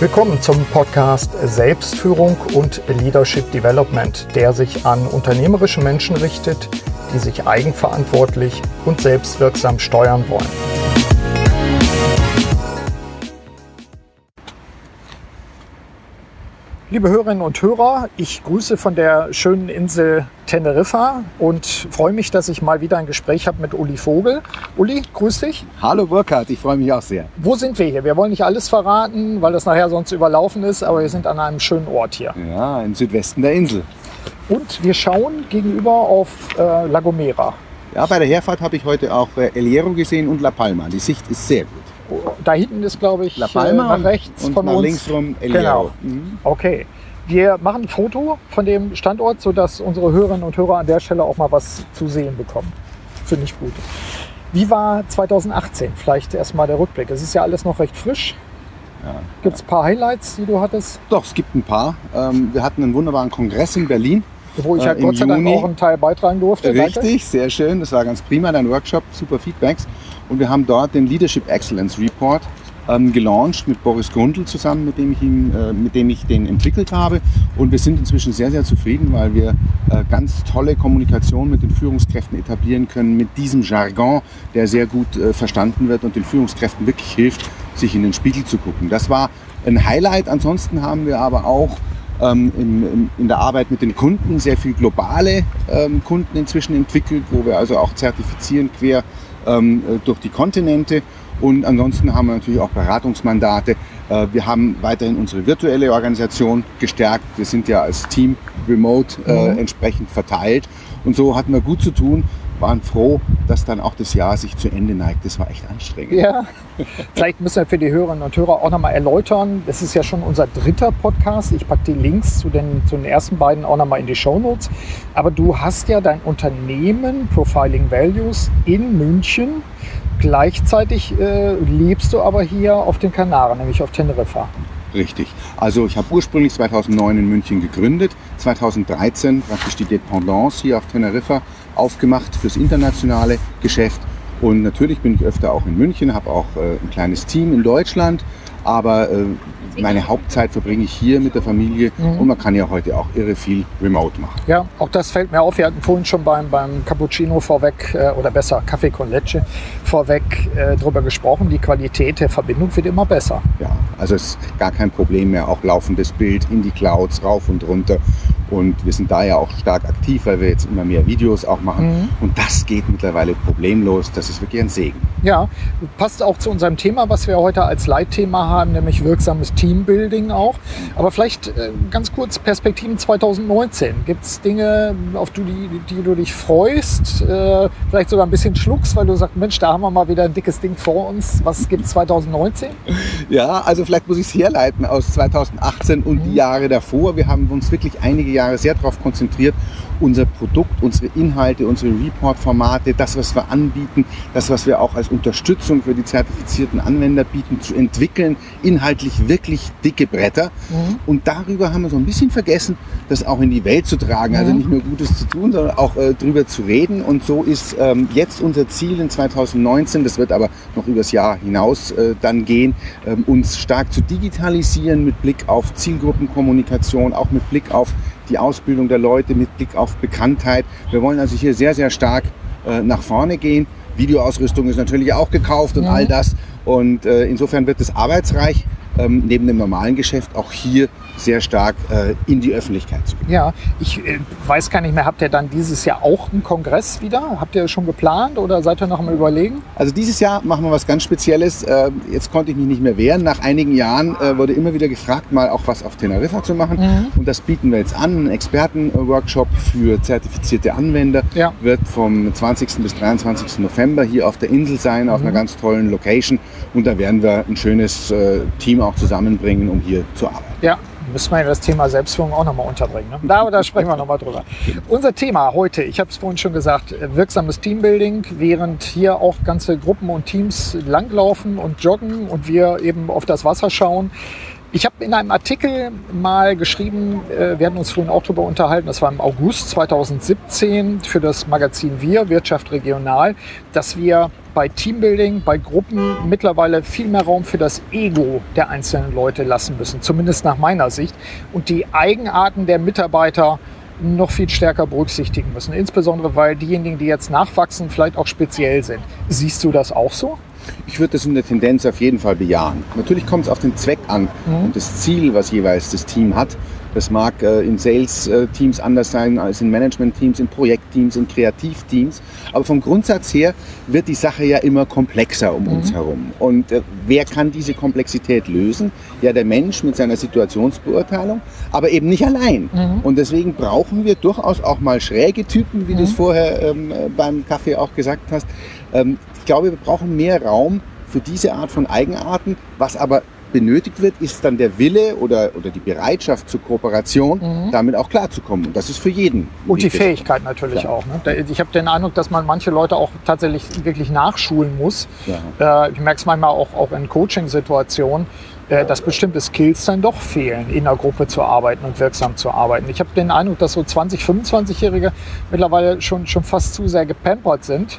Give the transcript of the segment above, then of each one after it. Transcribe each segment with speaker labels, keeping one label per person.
Speaker 1: Willkommen zum Podcast Selbstführung und Leadership Development, der sich an unternehmerische Menschen richtet, die sich eigenverantwortlich und selbstwirksam steuern wollen. Liebe Hörerinnen und Hörer, ich grüße von der schönen Insel Teneriffa und freue mich, dass ich mal wieder ein Gespräch habe mit Uli Vogel. Uli, grüß dich.
Speaker 2: Hallo Burkhard, ich freue mich auch sehr.
Speaker 1: Wo sind wir hier? Wir wollen nicht alles verraten, weil das nachher sonst überlaufen ist, aber wir sind an einem schönen Ort hier.
Speaker 2: Ja, im Südwesten der Insel.
Speaker 1: Und wir schauen gegenüber auf äh, La Gomera.
Speaker 2: Ja, bei der Herfahrt habe ich heute auch äh, El Hierro gesehen und La Palma. Die Sicht ist sehr gut.
Speaker 1: Da hinten ist, glaube ich,
Speaker 2: La Palma
Speaker 1: äh, nach rechts
Speaker 2: und
Speaker 1: von
Speaker 2: nach
Speaker 1: uns.
Speaker 2: links rum El
Speaker 1: Genau.
Speaker 2: Mhm.
Speaker 1: Okay. Wir machen ein Foto von dem Standort, sodass unsere Hörerinnen und Hörer an der Stelle auch mal was zu sehen bekommen. Finde ich gut. Wie war 2018? Vielleicht erstmal der Rückblick. Es ist ja alles noch recht frisch.
Speaker 2: Ja.
Speaker 1: Gibt es ein paar Highlights, die du hattest,
Speaker 2: Doch, es gibt ein paar. Ähm, wir hatten einen wunderbaren Kongress in Berlin.
Speaker 1: wo ich
Speaker 2: Äh,
Speaker 1: ja
Speaker 2: im
Speaker 1: Gott sei Dank auch einen Teil beitragen durfte? Danke.
Speaker 2: Richtig, sehr schön. Das war ganz prima, dein Workshop, super Feedbacks. Und wir haben dort den Leadership Excellence Report ähm, gelauncht mit Boris Grundl zusammen, mit dem, ich ihn, äh, mit dem ich den entwickelt habe. Und wir sind inzwischen sehr, sehr zufrieden, weil wir äh, ganz tolle Kommunikation mit den Führungskräften etablieren können, mit diesem Jargon, der sehr gut äh, verstanden wird und den Führungskräften wirklich hilft, sich in den Spiegel zu gucken. Das war ein Highlight. Ansonsten haben wir aber auch ähm, im, im, in der Arbeit mit den Kunden sehr viel globale ähm, Kunden inzwischen entwickelt, wo wir also auch zertifizieren quer ähm, äh, durch die Kontinente. Und ansonsten haben wir natürlich auch Beratungsmandate. Äh, wir haben weiterhin unsere virtuelle Organisation gestärkt. Wir sind ja als Team remote äh,
Speaker 1: Mhm.
Speaker 2: entsprechend verteilt. Und so hatten wir gut zu tun, waren froh, dass dann auch das Jahr sich zu Ende neigt. Das war echt anstrengend.
Speaker 1: Ja, vielleicht müssen wir für die Hörerinnen und Hörer auch nochmal erläutern. Das ist ja schon unser dritter Podcast. Ich packe die Links zu den, zu den ersten beiden auch nochmal in die Show Notes. Aber du hast ja dein Unternehmen Profiling Values in München. Gleichzeitig äh, lebst du aber hier auf den Kanaren, nämlich auf Teneriffa.
Speaker 2: Richtig. Also ich habe ursprünglich 2009 in München gegründet, 2013 praktisch die Dependance hier auf Teneriffa aufgemacht fürs internationale Geschäft. Und natürlich bin ich öfter auch in München, habe auch äh, ein kleines Team in Deutschland, aber äh, meine Hauptzeit verbringe ich hier mit der Familie
Speaker 1: Mhm.
Speaker 2: und man kann ja heute auch irre viel remote machen.
Speaker 1: Ja, auch das fällt mir auf. Wir hatten vorhin schon beim, beim Cappuccino vorweg, äh, oder besser Kaffee con Leche vorweg äh, drüber gesprochen. Die Qualität der Verbindung wird immer besser.
Speaker 2: Ja, also es ist gar kein Problem mehr, auch laufendes Bild in die Clouds rauf und runter. Und wir sind da ja auch stark aktiv, weil wir jetzt immer mehr Videos auch machen.
Speaker 1: Mhm.
Speaker 2: Und das geht mittlerweile problemlos. Das ist wirklich ein Segen.
Speaker 1: Ja, passt auch zu unserem Thema, was wir heute als Leitthema haben, nämlich wirksames Teambuilding auch. Aber vielleicht äh, ganz kurz Perspektiven 2019. Gibt es Dinge, auf die, die du dich freust, äh, vielleicht sogar ein bisschen schluckst, weil du sagst, Mensch, da haben wir mal wieder ein dickes Ding vor uns. Was gibt es 2019?
Speaker 2: Ja, also vielleicht muss ich es herleiten aus 2018 und die Jahre davor. Wir haben uns wirklich einige Jahre sehr darauf konzentriert, unser Produkt, unsere Inhalte, unsere Report-Formate, das, was wir anbieten, das, was wir auch als Unterstützung für die zertifizierten Anwender bieten, zu entwickeln. Inhaltlich wirklich dicke Bretter. Und darüber haben wir so ein bisschen vergessen, das auch in die Welt zu tragen. Also nicht nur Gutes zu tun, sondern auch äh, drüber zu reden. Und so ist ähm, jetzt unser Ziel in 2019, das wird aber noch übers Jahr hinaus äh, dann gehen, ähm, uns stark zu digitalisieren mit Blick auf Zielgruppenkommunikation, auch mit Blick auf die Ausbildung der Leute, mit Blick auf Bekanntheit. Wir wollen also hier sehr, sehr stark äh, nach vorne gehen. Videoausrüstung ist natürlich auch gekauft und
Speaker 1: Mhm.
Speaker 2: all das. Und äh, insofern wird es arbeitsreich, ähm, neben dem normalen Geschäft auch hier sehr stark äh, in die Öffentlichkeit zu gehen.
Speaker 1: Ja, ich äh, weiß gar nicht mehr, habt ihr dann dieses Jahr auch einen Kongress wieder? Habt ihr schon geplant oder seid ihr noch am Überlegen?
Speaker 2: Also dieses Jahr machen wir was ganz Spezielles. Äh, Jetzt konnte ich mich nicht mehr wehren. Nach einigen Jahren äh, wurde immer wieder gefragt, mal auch was auf Teneriffa zu machen. Und das bieten wir jetzt an. Ein Expertenworkshop für zertifizierte Anwender
Speaker 1: Ja.
Speaker 2: wird vom 20. bis 23. November hier auf der Insel sein, auf einer ganz tollen Location. Und da werden wir ein schönes äh, Team auch zusammenbringen, um hier zu arbeiten.
Speaker 1: Ja, müssen wir ja das Thema Selbstführung auch nochmal unterbringen. Ne? Da, da sprechen wir nochmal drüber. Unser Thema heute, ich habe es vorhin schon gesagt, äh, wirksames Teambuilding, während hier auch ganze Gruppen und Teams langlaufen und joggen und wir eben auf das Wasser schauen. Ich habe in einem Artikel mal geschrieben, äh, wir hatten uns vorhin auch darüber unterhalten, das war im August 2017 für das Magazin Wir, Wirtschaft Regional, dass wir bei Teambuilding, bei Gruppen mittlerweile viel mehr Raum für das Ego der einzelnen Leute lassen müssen, zumindest nach meiner Sicht. Und die Eigenarten der Mitarbeiter noch viel stärker berücksichtigen müssen. Insbesondere, weil diejenigen, die jetzt nachwachsen, vielleicht auch speziell sind. Siehst du das auch so?
Speaker 2: Ich würde das in der Tendenz auf jeden Fall bejahen. Natürlich kommt es auf den Zweck an mhm. und das Ziel, was jeweils das Team hat. Das mag äh, in Sales-Teams anders sein als in Management-Teams, in Projektteams, in Kreativteams. Aber vom Grundsatz her wird die Sache ja immer komplexer um mhm. uns herum. Und äh, wer kann diese Komplexität lösen? Ja, der Mensch mit seiner Situationsbeurteilung, aber eben nicht allein. Mhm. Und deswegen brauchen wir durchaus auch mal schräge Typen, wie mhm. du es vorher ähm, beim Kaffee auch gesagt hast. Ähm, glaube, wir brauchen mehr Raum für diese Art von Eigenarten, was aber benötigt wird, ist dann der Wille oder, oder die Bereitschaft zur Kooperation, mhm. damit auch klarzukommen. Und das ist für jeden.
Speaker 1: Und die Fähigkeit natürlich Klar. auch. Ne? Ich habe den Eindruck, dass man manche Leute auch tatsächlich wirklich nachschulen muss. Ja. Äh, ich merke es manchmal auch, auch in Coaching-Situationen, äh, dass bestimmte Skills dann doch fehlen, in der Gruppe zu arbeiten und wirksam zu arbeiten. Ich habe den Eindruck, dass so 20-, 25-Jährige mittlerweile schon, schon fast zu sehr gepampert sind.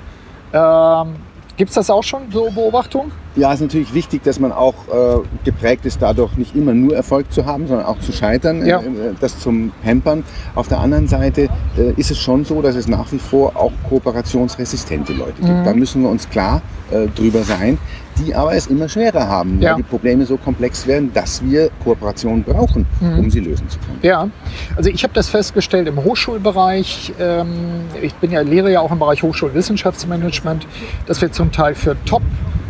Speaker 1: Ähm, Gibt es das auch schon, so Beobachtungen?
Speaker 2: Ja, es ist natürlich wichtig, dass man auch äh, geprägt ist, dadurch nicht immer nur Erfolg zu haben, sondern auch zu scheitern, ja. äh, das zum Pampern. Auf der anderen Seite äh, ist es schon so, dass es nach wie vor auch kooperationsresistente Leute gibt. Mhm. Da müssen wir uns klar äh, drüber sein die aber es immer schwerer haben, ja. weil die Probleme so komplex werden, dass wir Kooperation brauchen, mhm. um sie lösen zu können.
Speaker 1: Ja, also ich habe das festgestellt im Hochschulbereich. Ähm, ich bin ja lehre ja auch im Bereich Hochschulwissenschaftsmanagement, dass wir zum Teil für Top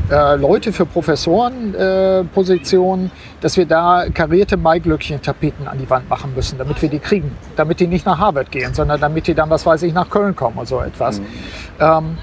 Speaker 1: äh, Leute für Professorenpositionen, äh, dass wir da karierte Maiglöckchen-Tapeten an die Wand machen müssen, damit wir die kriegen. Damit die nicht nach Harvard gehen, sondern damit die dann, was weiß ich, nach Köln kommen oder so etwas. Mhm. Ähm,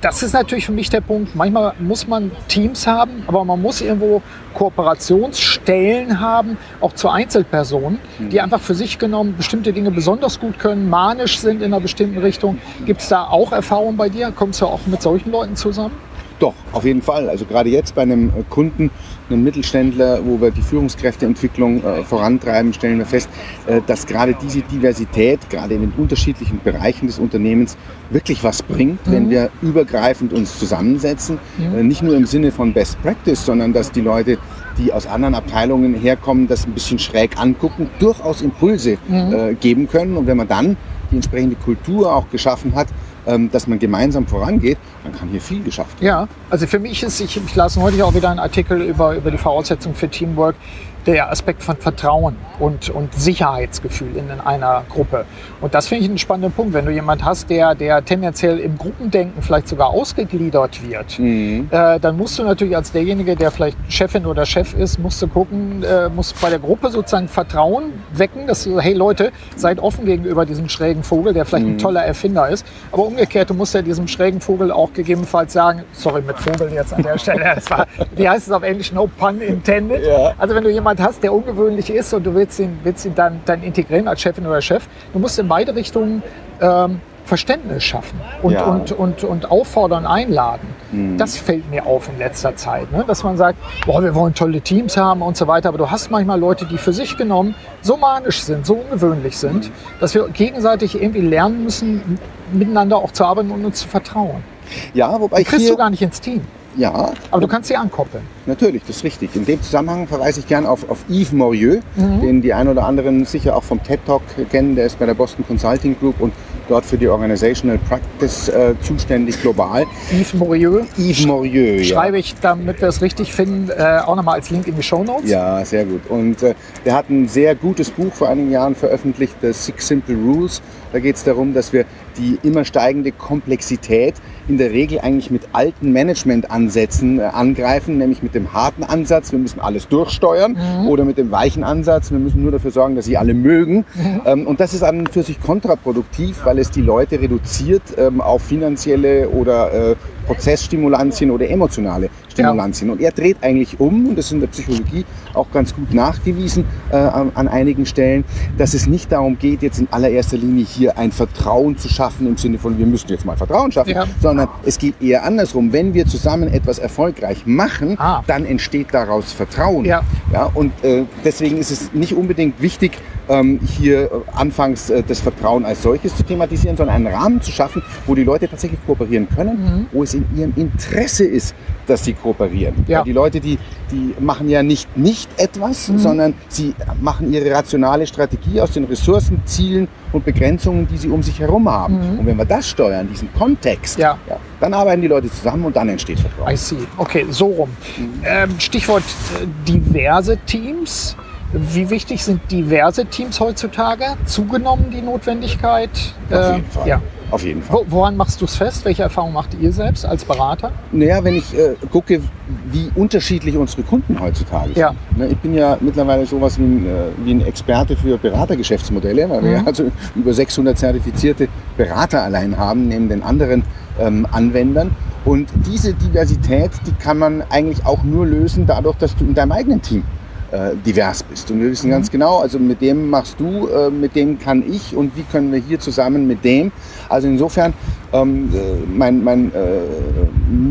Speaker 1: das ist natürlich für mich der Punkt. Manchmal muss man Teams haben, aber man muss irgendwo Kooperationsstellen haben, auch zu Einzelpersonen, die mhm. einfach für sich genommen bestimmte Dinge besonders gut können, manisch sind in einer bestimmten Richtung. Gibt es da auch Erfahrungen bei dir? Kommst du auch mit solchen Leuten zusammen?
Speaker 2: Doch, auf jeden Fall. Also gerade jetzt bei einem äh, Kunden, einem Mittelständler, wo wir die Führungskräfteentwicklung äh, vorantreiben, stellen wir fest, äh, dass gerade diese Diversität, gerade in den unterschiedlichen Bereichen des Unternehmens, wirklich was bringt, mhm. wenn wir übergreifend uns zusammensetzen. Mhm. Äh, nicht nur im Sinne von Best Practice, sondern dass die Leute, die aus anderen Abteilungen herkommen, das ein bisschen schräg angucken, durchaus Impulse mhm. Äh, geben können. Und wenn man dann die entsprechende Kultur auch geschaffen hat, dass man gemeinsam vorangeht, dann kann hier viel geschafft werden.
Speaker 1: Ja, also für mich ist, ich, ich las heute auch wieder einen Artikel über, über die Voraussetzungen für Teamwork der Aspekt von Vertrauen und, und Sicherheitsgefühl in, in einer Gruppe. Und das finde ich einen spannenden Punkt. Wenn du jemand hast, der, der tendenziell im Gruppendenken vielleicht sogar ausgegliedert wird, mhm. äh, dann musst du natürlich als derjenige, der vielleicht Chefin oder Chef ist, musst du gucken, äh, musst bei der Gruppe sozusagen Vertrauen wecken, dass du, hey Leute, seid offen gegenüber diesem schrägen Vogel, der vielleicht mhm. ein toller Erfinder ist. Aber umgekehrt, du musst ja diesem schrägen Vogel auch gegebenenfalls sagen, sorry mit Vogel jetzt an der Stelle, das war, wie heißt es auf Englisch, no pun intended. Ja. Also wenn du jemand jemand hast, der ungewöhnlich ist und du willst ihn, willst ihn dann, dann integrieren als Chefin oder Chef, du musst in beide Richtungen ähm, Verständnis schaffen und, ja. und, und, und auffordern, einladen. Mhm. Das fällt mir auf in letzter Zeit, ne? dass man sagt, boah, wir wollen tolle Teams haben und so weiter, aber du hast manchmal Leute, die für sich genommen so manisch sind, so ungewöhnlich sind, mhm. dass wir gegenseitig irgendwie lernen müssen, miteinander auch zu arbeiten und uns zu vertrauen.
Speaker 2: Ja, wobei
Speaker 1: die kriegst du gar nicht ins Team.
Speaker 2: Ja.
Speaker 1: Aber du kannst sie ankoppeln.
Speaker 2: Natürlich, das ist richtig. In dem Zusammenhang verweise ich gerne auf, auf Yves Morieux, mhm. den die ein oder anderen sicher auch vom TED Talk kennen. Der ist bei der Boston Consulting Group und dort für die Organizational Practice äh, zuständig global.
Speaker 1: Yves Morieux.
Speaker 2: Yves Morieux,
Speaker 1: ja. Schreibe ich, damit wir es richtig finden, äh, auch nochmal als Link in die Show Notes.
Speaker 2: Ja, sehr gut. Und äh, der hat ein sehr gutes Buch vor einigen Jahren veröffentlicht, The Six Simple Rules. Da geht es darum, dass wir die immer steigende Komplexität in der Regel eigentlich mit alten Managementansätzen äh, angreifen, nämlich mit dem harten Ansatz, wir müssen alles durchsteuern, mhm. oder mit dem weichen Ansatz, wir müssen nur dafür sorgen, dass sie alle mögen. Mhm. Ähm, und das ist an und für sich kontraproduktiv, weil es die Leute reduziert ähm, auf finanzielle oder äh, Prozessstimulantien oder emotionale Stimulantien. Ja. Und er dreht eigentlich um, und das ist in der Psychologie auch ganz gut nachgewiesen äh, an, an, einigen Stellen, dass es nicht darum geht, jetzt in allererster Linie hier ein Vertrauen zu schaffen im Sinne von, wir müssen jetzt mal Vertrauen schaffen, ja. sondern es geht eher andersrum. Wenn wir zusammen etwas erfolgreich machen, ah. dann entsteht daraus Vertrauen. Ja. Ja, und äh, deswegen ist es nicht unbedingt wichtig, ähm, hier äh, anfangs äh, das Vertrauen als solches zu thematisieren, sondern einen Rahmen zu schaffen, wo die Leute tatsächlich kooperieren können,
Speaker 1: Mhm.
Speaker 2: wo es in ihrem Interesse ist, dass sie kooperieren.
Speaker 1: Ja.
Speaker 2: Weil die Leute, die, die machen ja nicht nicht etwas,
Speaker 1: Mhm.
Speaker 2: sondern sie machen ihre rationale Strategie aus den Ressourcen, Zielen und Begrenzungen, die sie um sich herum haben. Und wenn wir das steuern, diesen Kontext,
Speaker 1: Mhm. Ja.
Speaker 2: dann arbeiten die Leute zusammen und dann entsteht Vertrauen.
Speaker 1: I see. Okay, so rum. Ähm, Stichwort äh, diverse Teams. Wie wichtig sind diverse Teams heutzutage? Zugenommen die Notwendigkeit?
Speaker 2: Auf
Speaker 1: Äh,
Speaker 2: jeden Fall.
Speaker 1: Ja.
Speaker 2: Auf jeden Fall.
Speaker 1: Wo, woran machst du es fest? Welche Erfahrung macht ihr selbst als Berater?
Speaker 2: Naja, wenn ich äh, gucke, wie unterschiedlich unsere Kunden heutzutage sind.
Speaker 1: Ja.
Speaker 2: Ne, ich bin ja mittlerweile sowas wie ein, äh, wie ein Experte für Beratergeschäftsmodelle, weil wir ja also über 600 zertifizierte Berater allein haben, neben den anderen ähm, Anwendern. Und diese Diversität, die kann man eigentlich auch nur lösen dadurch, dass du in deinem eigenen Team äh, divers bist. Und wir wissen ganz genau, also mit dem machst du, äh, mit dem kann ich und wie können wir hier zusammen mit dem. Also insofern, ähm, äh, mein, mein äh,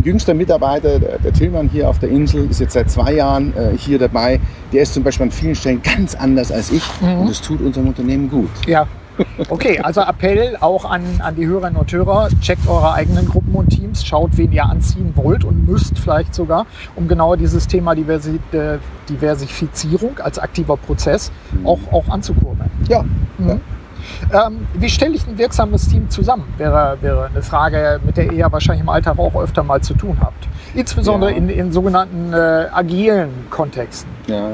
Speaker 2: jüngster Mitarbeiter, der, der Tillmann hier auf der Insel, ist jetzt seit zwei Jahren äh, hier dabei. Der ist zum Beispiel an vielen Stellen ganz anders als ich und das tut unserem Unternehmen gut.
Speaker 1: Ja. Okay, also Appell auch an, an die Hörerinnen und Hörer, checkt eure eigenen Gruppen und Teams, schaut, wen ihr anziehen wollt und müsst vielleicht sogar, um genau dieses Thema Diversi äh, Diversifizierung als aktiver Prozess auch, auch anzukurbeln.
Speaker 2: Ja, ja.
Speaker 1: Ähm, wie stelle ich ein wirksames Team zusammen? Wäre, wäre eine Frage, mit der ihr ja wahrscheinlich im Alltag auch öfter mal zu tun habt. Insbesondere
Speaker 2: Ja.
Speaker 1: in, in sogenannten äh, agilen Kontexten.
Speaker 2: Ja,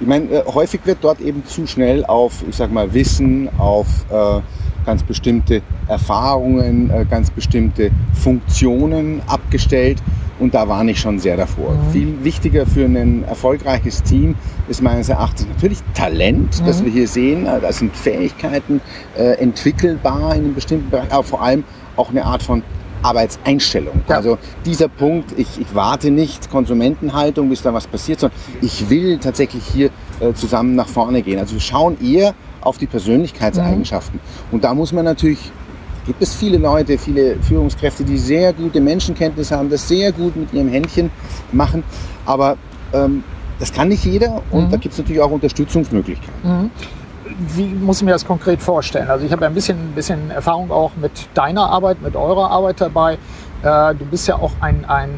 Speaker 2: ich meine, äh, häufig wird dort eben zu schnell auf, ich sag mal, Wissen, auf äh, ganz bestimmte Erfahrungen, äh, ganz bestimmte Funktionen abgestellt. Und da warne ich schon sehr davor. Viel wichtiger für ein erfolgreiches Team ist meines Erachtens natürlich Talent, das wir hier sehen. Äh, Da sind Fähigkeiten äh, entwickelbar in einem bestimmten Bereich, aber vor allem auch eine Art von Arbeitseinstellung.
Speaker 1: Ja.
Speaker 2: Also dieser Punkt, ich, ich warte nicht Konsumentenhaltung, bis da was passiert, sondern ich will tatsächlich hier äh, zusammen nach vorne gehen. Also wir schauen eher auf die Persönlichkeitseigenschaften. Und da muss man natürlich, gibt es viele Leute, viele Führungskräfte, die sehr gute Menschenkenntnis haben, das sehr gut mit ihrem Händchen machen, aber ähm, das kann nicht jeder und da gibt es natürlich auch Unterstützungsmöglichkeiten.
Speaker 1: Wie muss ich mir das konkret vorstellen? Also ich habe ja ein bisschen, ein bisschen Erfahrung auch mit deiner Arbeit, mit eurer Arbeit dabei. Äh, du bist ja auch ein, ein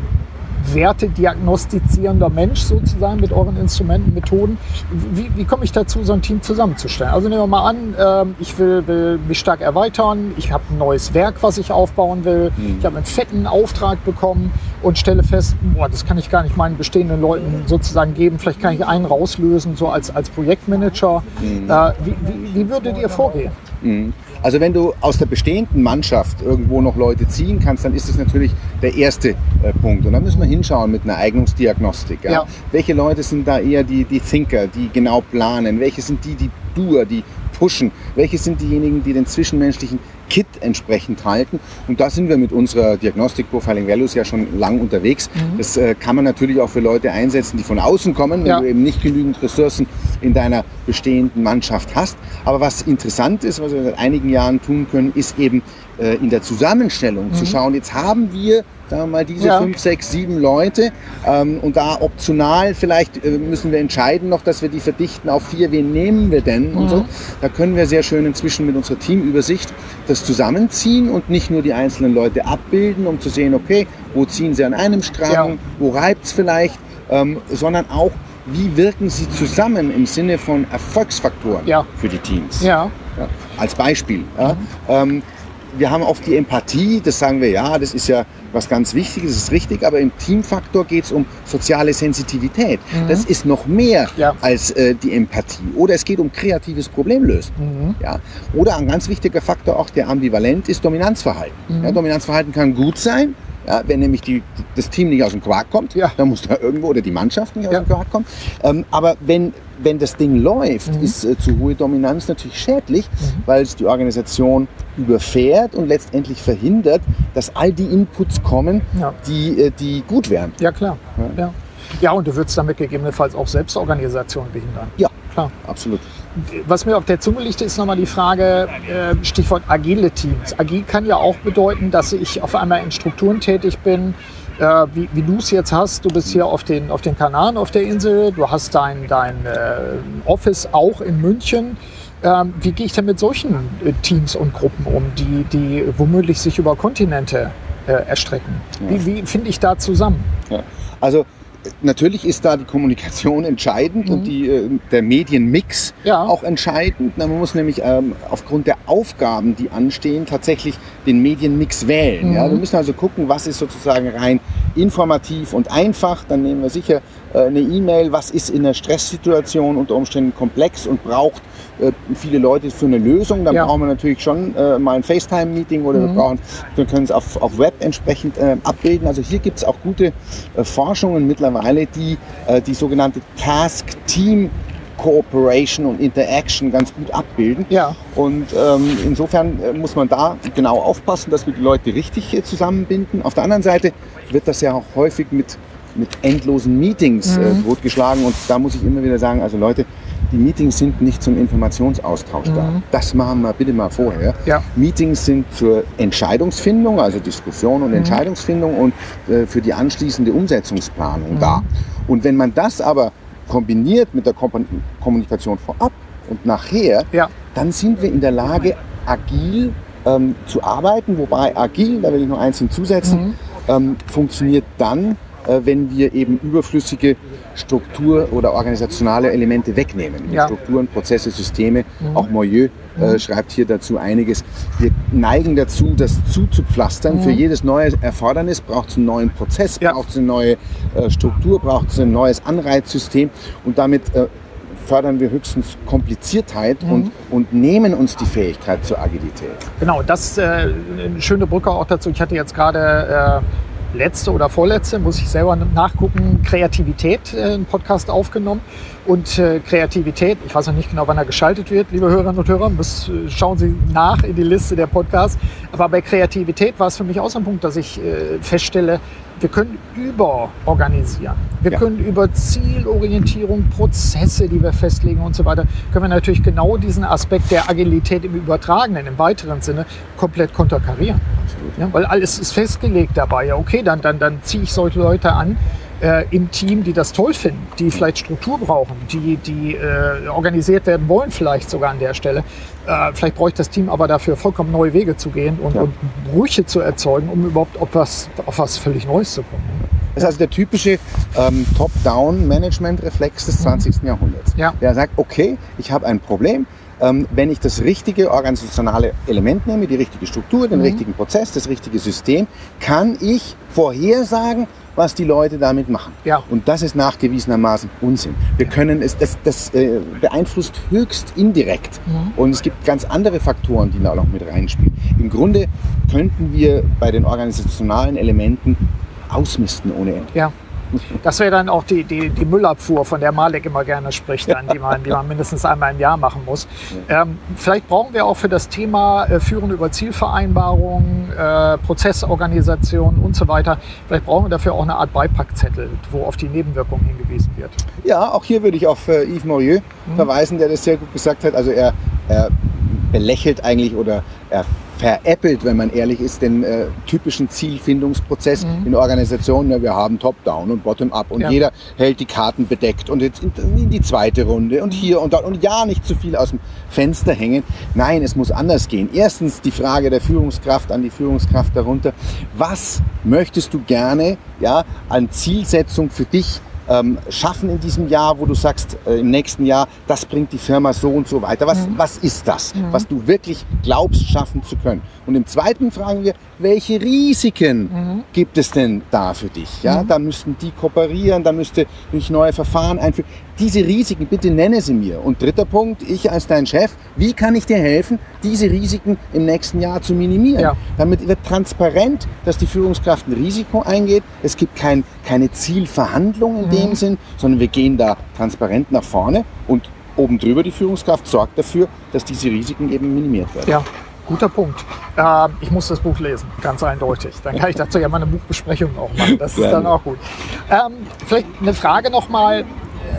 Speaker 1: wertediagnostizierender Mensch sozusagen mit euren Instrumenten, Methoden. Wie, wie komme ich dazu, so ein Team zusammenzustellen? Also nehmen wir mal an, ähm, ich will, will mich stark erweitern, ich habe ein neues Werk, was ich aufbauen will, ich habe einen fetten Auftrag bekommen und stelle fest, boah, das kann ich gar nicht meinen bestehenden Leuten sozusagen geben. Vielleicht kann ich einen rauslösen, so als, als Projektmanager. Äh, wie, wie, wie würdet ihr vorgehen?
Speaker 2: Mhm. Also wenn du aus der bestehenden Mannschaft irgendwo noch Leute ziehen kannst, dann ist das natürlich der erste äh, Punkt. Und da müssen wir hinschauen mit einer Eignungsdiagnostik. Ja?
Speaker 1: Ja.
Speaker 2: Welche Leute sind da eher die, die Thinker, die genau planen? Welche sind die, die Doer, die pushen? Welche sind diejenigen, die den zwischenmenschlichen Kit entsprechend halten? Und da sind wir mit unserer Diagnostik Profiling Values ja schon lang unterwegs. Das äh, kann man natürlich auch für Leute einsetzen, die von außen kommen, wenn
Speaker 1: Ja.
Speaker 2: du eben nicht genügend Ressourcen in deiner bestehenden Mannschaft hast. Aber was interessant ist, was wir seit einigen Jahren tun können, ist eben äh, in der Zusammenstellung zu schauen, jetzt haben wir sagen wir mal, diese
Speaker 1: Ja.
Speaker 2: fünf, sechs, sieben Leute ähm, und da optional vielleicht äh, müssen wir entscheiden noch, dass wir die verdichten auf vier, wen nehmen wir denn und so. Da können wir sehr schön inzwischen mit unserer Teamübersicht das zusammenziehen und nicht nur die einzelnen Leute abbilden, um zu sehen, okay, wo ziehen sie an einem Strang,
Speaker 1: Ja.
Speaker 2: wo reibt es vielleicht, ähm, sondern auch, wie wirken sie zusammen im Sinne von Erfolgsfaktoren
Speaker 1: Ja.
Speaker 2: für die Teams.
Speaker 1: Ja,
Speaker 2: als Beispiel. Ja. Ähm, wir haben oft die Empathie, das sagen wir ja, das ist ja was ganz Wichtiges, das ist richtig, aber im Teamfaktor geht es um soziale Sensitivität. Das ist noch mehr
Speaker 1: Ja.
Speaker 2: als äh, die Empathie. Oder es geht um kreatives Problemlösen. Ja. Oder ein ganz wichtiger Faktor auch, der ambivalent ist, Dominanzverhalten. Ja, Dominanzverhalten kann gut sein, ja, wenn nämlich die, das Team nicht aus dem Quark kommt,
Speaker 1: Ja.
Speaker 2: dann muss da irgendwo, oder die Mannschaft nicht aus
Speaker 1: Ja.
Speaker 2: dem Quark kommen. Ähm, aber wenn, wenn das Ding läuft, ist äh, zu hohe Dominanz natürlich schädlich, weil es die Organisation überfährt und letztendlich verhindert, dass all die Inputs kommen,
Speaker 1: Ja.
Speaker 2: die, äh, die gut wären.
Speaker 1: ja klar. Ja. ja, und du würdest damit gegebenenfalls auch Selbstorganisation behindern.
Speaker 2: Ja,
Speaker 1: Klar.
Speaker 2: absolut.
Speaker 1: Was mir auf der Zunge liegt, ist nochmal die Frage, äh, Stichwort agile Teams. Agil kann ja auch bedeuten, dass ich auf einmal in Strukturen tätig bin, äh, wie, wie du es jetzt hast. Du bist hier auf den, auf den Kanaren auf der Insel, du hast dein, dein äh, Office auch in München. Ähm, wie gehe ich denn mit solchen äh, Teams und Gruppen um, die, die womöglich sich über Kontinente äh, erstrecken?
Speaker 2: Ja.
Speaker 1: Wie, wie finde ich da zusammen?
Speaker 2: Ja. Also natürlich ist da die Kommunikation entscheidend und die, äh, der Medienmix
Speaker 1: Ja.
Speaker 2: auch entscheidend. Na, Man muss nämlich ähm, aufgrund der Aufgaben, die anstehen, tatsächlich den Medienmix wählen. Ja? Wir müssen also gucken, was ist sozusagen rein informativ und einfach. Dann nehmen wir sicher eine E-Mail, was ist in einer Stresssituation unter Umständen komplex und braucht äh, viele Leute für eine Lösung. Dann
Speaker 1: Ja.
Speaker 2: brauchen wir natürlich schon äh, mal ein FaceTime-Meeting oder wir brauchen, wir können es auf, auf Web entsprechend äh, abbilden. Also hier gibt es auch gute äh, Forschungen mittlerweile, die äh, die sogenannte Task-Team Cooperation und Interaction ganz gut abbilden.
Speaker 1: Ja.
Speaker 2: Und ähm, insofern äh, muss man da genau aufpassen, dass wir die Leute richtig äh, zusammenbinden. Auf der anderen Seite wird das ja auch häufig mit, mit endlosen Meetings äh, totgeschlagen. Und da muss ich immer wieder sagen, also Leute, die Meetings sind nicht zum Informationsaustausch da. Das machen wir bitte mal vorher.
Speaker 1: Ja.
Speaker 2: Meetings sind zur Entscheidungsfindung, also Diskussion und Entscheidungsfindung und äh, für die anschließende Umsetzungsplanung da. Und wenn man das aber kombiniert mit der Kom Kommunikation vorab und nachher,
Speaker 1: Ja.
Speaker 2: dann sind wir in der Lage, agil ähm, zu arbeiten. Wobei agil, da will ich noch eins hinzusetzen, ähm, funktioniert dann, äh, wenn wir eben überflüssige Struktur- oder organisationale Elemente wegnehmen.
Speaker 1: Ja.
Speaker 2: Strukturen, Prozesse, Systeme, auch Moyeux äh, schreibt hier dazu einiges. Wir neigen dazu, das zuzupflastern. Für jedes neue Erfordernis braucht es einen neuen Prozess,
Speaker 1: Ja.
Speaker 2: braucht es eine neue äh, Struktur, braucht es ein neues Anreizsystem und damit äh, fördern wir höchstens Kompliziertheit und, und nehmen uns die Fähigkeit zur Agilität.
Speaker 1: Genau, das ist äh, eine schöne Brücke auch dazu. Ich hatte jetzt gerade äh, letzte oder vorletzte, muss ich selber nachgucken, Kreativität, äh, einen Podcast aufgenommen. Und äh, Kreativität, ich weiß noch nicht genau, wann er geschaltet wird, liebe Hörerinnen und Hörer, müssen, äh, schauen Sie nach in die Liste der Podcasts. Aber bei Kreativität war es für mich auch so ein Punkt, dass ich äh, feststelle, wir können überorganisieren. Wir
Speaker 2: Ja.
Speaker 1: können über Zielorientierung, Prozesse, die wir festlegen und so weiter, können wir natürlich genau diesen Aspekt der Agilität im übertragenen, im weiteren Sinne komplett konterkarieren. Ja, weil alles ist festgelegt dabei. Ja, okay, dann, dann, dann ziehe ich solche Leute an äh, im Team, die das toll finden, die vielleicht Struktur brauchen, die, die äh, organisiert werden wollen, vielleicht sogar an der Stelle. Äh, vielleicht brauche ich das Team aber dafür vollkommen neue Wege zu gehen und,
Speaker 2: Ja.
Speaker 1: und Brüche zu erzeugen, um überhaupt auf was, auf was völlig Neues zu kommen.
Speaker 2: Das ist also der typische ähm, Top-Down-Management-Reflex des 20. Jahrhunderts.
Speaker 1: Ja.
Speaker 2: Der sagt, okay, ich habe ein Problem. Ähm, wenn ich das richtige organisationale Element nehme, die richtige Struktur, den richtigen Prozess, das richtige System, kann ich vorhersagen, was die Leute damit machen.
Speaker 1: Ja.
Speaker 2: Und das ist nachgewiesenermaßen Unsinn. Wir können es, das, das äh, beeinflusst höchst indirekt. Und es gibt ganz andere Faktoren, die da noch mit reinspielen. Im Grunde könnten wir bei den organisationalen Elementen ausmisten ohne Ende.
Speaker 1: Ja. Das wäre dann auch die, die, die Müllabfuhr, von der Malek immer gerne spricht, dann, die, man, die man mindestens einmal im Jahr machen muss. Ähm, vielleicht brauchen wir auch für das Thema äh, Führen über Zielvereinbarungen, äh, Prozessorganisation und so weiter, vielleicht brauchen wir dafür auch eine Art Beipackzettel, wo auf die Nebenwirkungen hingewiesen wird.
Speaker 2: Ja, auch hier würde ich auf äh, Yves Morieux verweisen, der das sehr gut gesagt hat. Also er, er belächelt eigentlich oder er veräppelt, wenn man ehrlich ist, den äh, typischen Zielfindungsprozess in Organisationen. Ja, wir haben Top-Down und Bottom-Up und
Speaker 1: Ja.
Speaker 2: jeder hält die Karten bedeckt und jetzt in, in die zweite Runde und hier und dort und ja, nicht zu viel aus dem Fenster hängen. Nein, es muss anders gehen. Erstens die Frage der Führungskraft an die Führungskraft darunter. Was möchtest du gerne ja, an Zielsetzung für dich ähm, schaffen in diesem Jahr, wo du sagst, äh, im nächsten Jahr, das bringt die Firma so und so weiter. Was, was ist das, was du wirklich glaubst, schaffen zu können? Und im zweiten fragen wir, welche Risiken gibt es denn da für dich? Ja, da müssten die kooperieren, da müsste ich neue Verfahren einführen. Diese Risiken, bitte nenne sie mir. Und dritter Punkt, ich als dein Chef, wie kann ich dir helfen, diese Risiken im nächsten Jahr zu minimieren?
Speaker 1: Ja.
Speaker 2: Damit wird transparent, dass die Führungskraft ein Risiko eingeht. Es gibt kein, keine Zielverhandlung in dem Sinn, sondern wir gehen da transparent nach vorne und oben drüber die Führungskraft sorgt dafür, dass diese Risiken eben minimiert werden.
Speaker 1: Ja, guter Punkt. Äh, ich muss das Buch lesen, ganz eindeutig. Dann kann ich dazu ja mal eine Buchbesprechung auch machen. Das ist dann auch gut. Ähm, vielleicht eine Frage nochmal.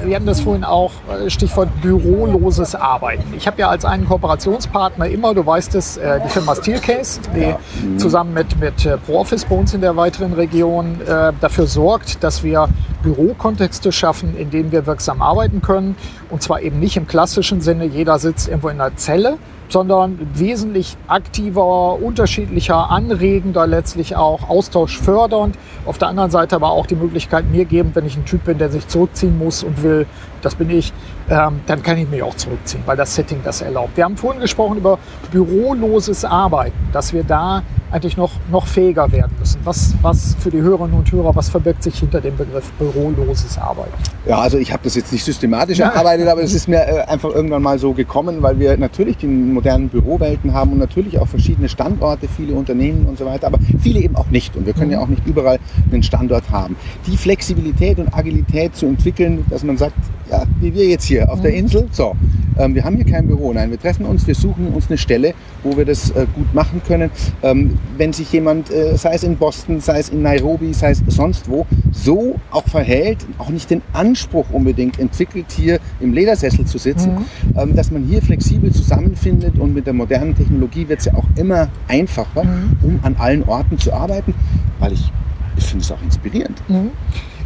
Speaker 1: Wir hatten das vorhin auch, äh, Stichwort büroloses Arbeiten. Ich habe ja als einen Kooperationspartner immer, du weißt es, äh, die Firma Steelcase, die ja. zusammen mit, mit äh, ProOffice bei uns in der weiteren Region äh, dafür sorgt, dass wir Bürokontexte schaffen, in denen wir wirksam arbeiten können. Und zwar eben nicht im klassischen Sinne, jeder sitzt irgendwo in einer Zelle, sondern wesentlich aktiver, unterschiedlicher, anregender, letztlich auch austauschfördernd. Auf der anderen Seite aber auch die Möglichkeit mir geben, wenn ich ein Typ bin, der sich zurückziehen muss und will, das bin ich, ähm, dann kann ich mich auch zurückziehen, weil das Setting das erlaubt. Wir haben vorhin gesprochen über büroloses Arbeiten, dass wir da eigentlich noch, noch fähiger werden müssen. Was, was für die Hörerinnen und Hörer, was verbirgt sich hinter dem Begriff büroloses Arbeiten?
Speaker 2: Ja, also ich habe das jetzt nicht systematisch erarbeitet, aber es ist mir äh, einfach irgendwann mal so gekommen, weil wir natürlich die modernen Bürowelten haben und natürlich auch verschiedene Standorte, viele Unternehmen und so weiter, aber viele eben auch nicht. Und wir können mhm. ja auch nicht überall einen Standort haben. Die Flexibilität und Agilität zu entwickeln, dass man sagt, ja, wie wir jetzt hier auf der mhm. Insel, so, ähm, wir haben hier kein Büro, nein, wir treffen uns, wir suchen uns eine Stelle, wo wir das äh, gut machen können. Ähm, wenn sich jemand, äh, sei es in Boston, sei es in Nairobi, sei es sonst wo, so auch verhält, auch nicht den Anspruch unbedingt entwickelt, hier im Ledersessel zu sitzen, mhm. ähm, dass man hier flexibel zusammenfindet und mit der modernen Technologie wird es ja auch immer einfacher, mhm. um an allen Orten zu arbeiten, weil ich, ich finde es auch inspirierend.
Speaker 1: Mhm.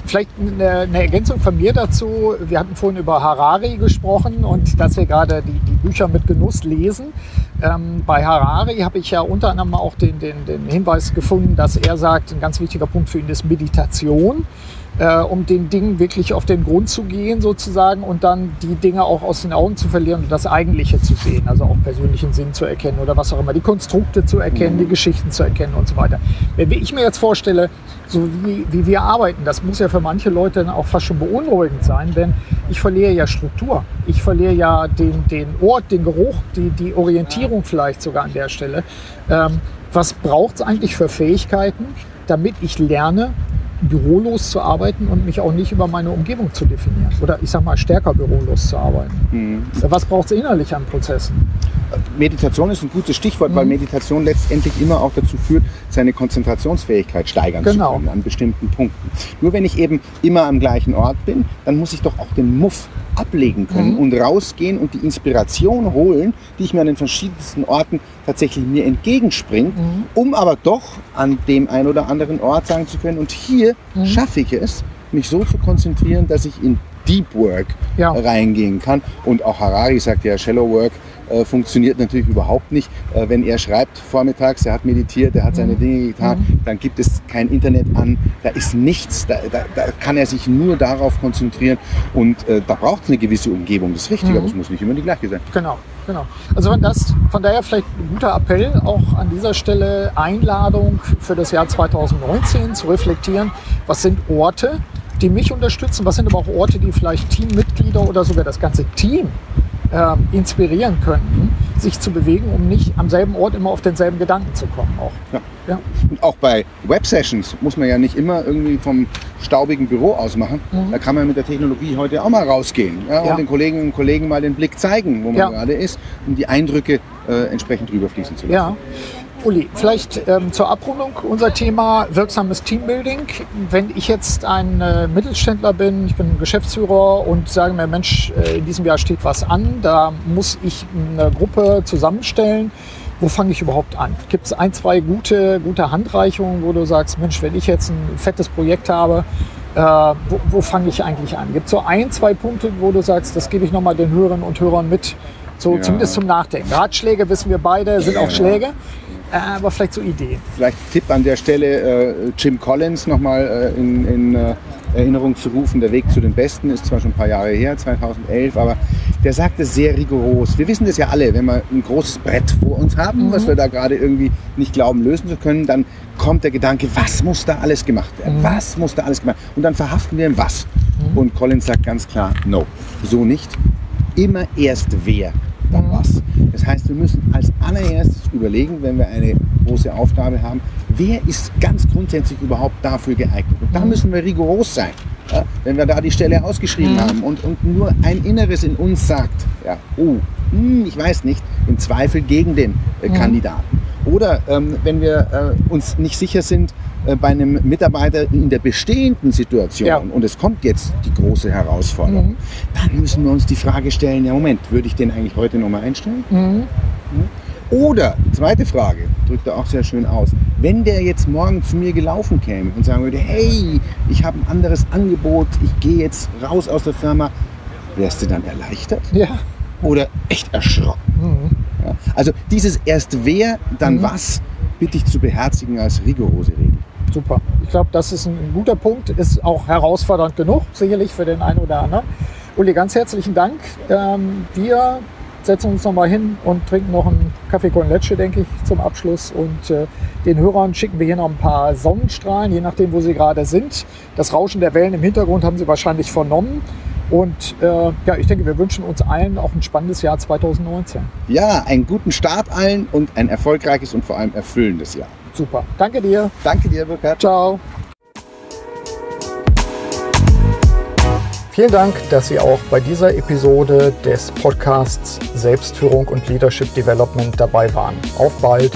Speaker 1: Vielleicht eine, Ergänzung von mir dazu. Wir hatten vorhin über Harari gesprochen und dass wir gerade die, die Bücher mit Genuss lesen. Ähm, bei Harari habe ich ja unter anderem auch den, den, den Hinweis gefunden, dass er sagt, ein ganz wichtiger Punkt für ihn ist Meditation äh, um den Dingen wirklich auf den Grund zu gehen sozusagen und dann die Dinge auch aus den Augen zu verlieren und das Eigentliche zu sehen, also auch persönlichen Sinn zu erkennen oder was auch immer, die Konstrukte zu erkennen, die Geschichten zu erkennen und so weiter. Wenn ich mir jetzt vorstelle, so wie, wie wir arbeiten, das muss ja für manche Leute dann auch fast schon beunruhigend sein, denn ich verliere ja Struktur. Ich verliere ja den, den Ort, den Geruch, die, die Orientierung vielleicht sogar an der Stelle. Ähm, was braucht es eigentlich für Fähigkeiten, damit ich lerne, bürolos zu arbeiten und mich auch nicht über meine Umgebung zu definieren. Oder ich sag mal, stärker bürolos zu arbeiten. Mhm. Was braucht es innerlich an Prozessen?
Speaker 2: Meditation ist ein gutes Stichwort, mhm. weil Meditation letztendlich immer auch dazu führt, seine Konzentrationsfähigkeit steigern genau. zu können an bestimmten Punkten. Nur wenn ich eben immer am gleichen Ort bin, dann muss ich doch auch den Muff ablegen können mhm. und rausgehen und die Inspiration holen, die ich mir an den verschiedensten Orten tatsächlich mir entgegenspringt, mhm. um aber doch an dem einen oder anderen Ort sagen zu können, und hier mhm. schaffe ich es, mich so zu konzentrieren, dass ich in Deep Work ja. reingehen kann. Und auch Harari sagt ja, Shallow Work äh, funktioniert natürlich überhaupt nicht. Äh, wenn er schreibt vormittags, er hat meditiert, er hat seine mhm. Dinge getan, mhm. dann gibt es kein Internet an, da ist nichts, da, da, da kann er sich nur darauf konzentrieren und äh, da braucht es eine gewisse Umgebung, das ist richtig, mhm. aber es muss nicht immer die gleiche sein.
Speaker 1: Genau. Genau. Also von, das, von daher vielleicht ein guter Appell auch an dieser Stelle Einladung für das Jahr 2019 zu reflektieren, was sind Orte, die mich unterstützen, was sind aber auch Orte, die vielleicht Teammitglieder oder sogar das ganze Team äh, inspirieren könnten, sich zu bewegen, um nicht am selben Ort immer auf denselben Gedanken zu kommen. Auch.
Speaker 2: Ja. Ja. Und auch bei Web-Sessions muss man ja nicht immer irgendwie vom staubigen Büro aus machen. Mhm. Da kann man mit der Technologie heute auch mal rausgehen ja, ja. und den Kolleginnen und Kollegen mal den Blick zeigen, wo man gerade ist, um die Eindrücke äh, entsprechend rüberfließen zu lassen.
Speaker 1: Ja. Uli, vielleicht ähm, zur Abrundung unser Thema wirksames Teambuilding. Wenn ich jetzt ein äh, Mittelständler bin, ich bin Geschäftsführer und sage mir, Mensch, äh, in diesem Jahr steht was an, da muss ich eine Gruppe zusammenstellen. Wo fange ich überhaupt an? Gibt es ein, zwei gute, gute Handreichungen, wo du sagst, Mensch, wenn ich jetzt ein fettes Projekt habe, äh, wo, wo fange ich eigentlich an? Gibt es so ein, zwei Punkte, wo du sagst, das gebe ich nochmal den Hörerinnen und Hörern mit, so ja. zumindest zum Nachdenken. Ratschläge wissen wir beide, sind auch Schläge. Aber vielleicht so Ideen.
Speaker 2: Vielleicht Tipp an der Stelle, äh, Jim Collins nochmal äh, in, in äh, Erinnerung zu rufen. Der Weg zu den Besten ist zwar schon ein paar Jahre her, 2011, aber der sagt es sehr rigoros. Wir wissen das ja alle, wenn wir ein großes Brett vor uns haben, mhm. was wir da gerade irgendwie nicht glauben lösen zu können, dann kommt der Gedanke, was muss da alles gemacht werden? Mhm. Was muss da alles gemacht werden? Und dann verhaften wir ein Was. Mhm. Und Collins sagt ganz klar, no, so nicht. Immer erst wer dann was. Das heißt, wir müssen als allererstes überlegen, wenn wir eine große Aufgabe haben, wer ist ganz grundsätzlich überhaupt dafür geeignet. Und da mhm. müssen wir rigoros sein. Ja, wenn wir da die Stelle ausgeschrieben mhm. haben und, und nur ein Inneres in uns sagt, ja, oh, hm, ich weiß nicht, im Zweifel gegen den äh, mhm. Kandidaten. Oder ähm, wenn wir äh, uns nicht sicher sind äh, bei einem Mitarbeiter in der bestehenden Situation
Speaker 1: Ja.
Speaker 2: und es kommt jetzt die große Herausforderung,
Speaker 1: Mhm.
Speaker 2: dann müssen wir uns die Frage stellen, ja Moment, würde ich den eigentlich heute nochmal einstellen?
Speaker 1: Mhm.
Speaker 2: Oder, zweite Frage, drückt er auch sehr schön aus, wenn der jetzt morgen zu mir gelaufen käme und sagen würde, hey, ich habe ein anderes Angebot, ich gehe jetzt raus aus der Firma, wärst du dann erleichtert
Speaker 1: Ja.
Speaker 2: oder echt erschrocken?
Speaker 1: Mhm.
Speaker 2: Ja? Also dieses erst wer, dann
Speaker 1: Mhm.
Speaker 2: was, bitte ich zu beherzigen als rigorose Regel.
Speaker 1: Super. Ich glaube, das ist ein guter Punkt. Ist auch herausfordernd genug, sicherlich für den einen oder anderen. Uli, ganz herzlichen Dank. Ähm, wir setzen uns noch mal hin und trinken noch einen Kaffee con Leche, denke ich, zum Abschluss. Und äh, den Hörern schicken wir hier noch ein paar Sonnenstrahlen, je nachdem, wo sie gerade sind. Das Rauschen der Wellen im Hintergrund haben Sie wahrscheinlich vernommen. Und äh, ja, ich denke, wir wünschen uns allen auch ein spannendes Jahr 2019.
Speaker 2: Ja, einen guten Start allen und ein erfolgreiches und vor allem erfüllendes Jahr.
Speaker 1: Super. Danke dir.
Speaker 2: Danke dir, Burkhard.
Speaker 1: Ciao. Vielen Dank, dass Sie auch bei dieser Episode des Podcasts Selbstführung und Leadership Development dabei waren. Auf bald!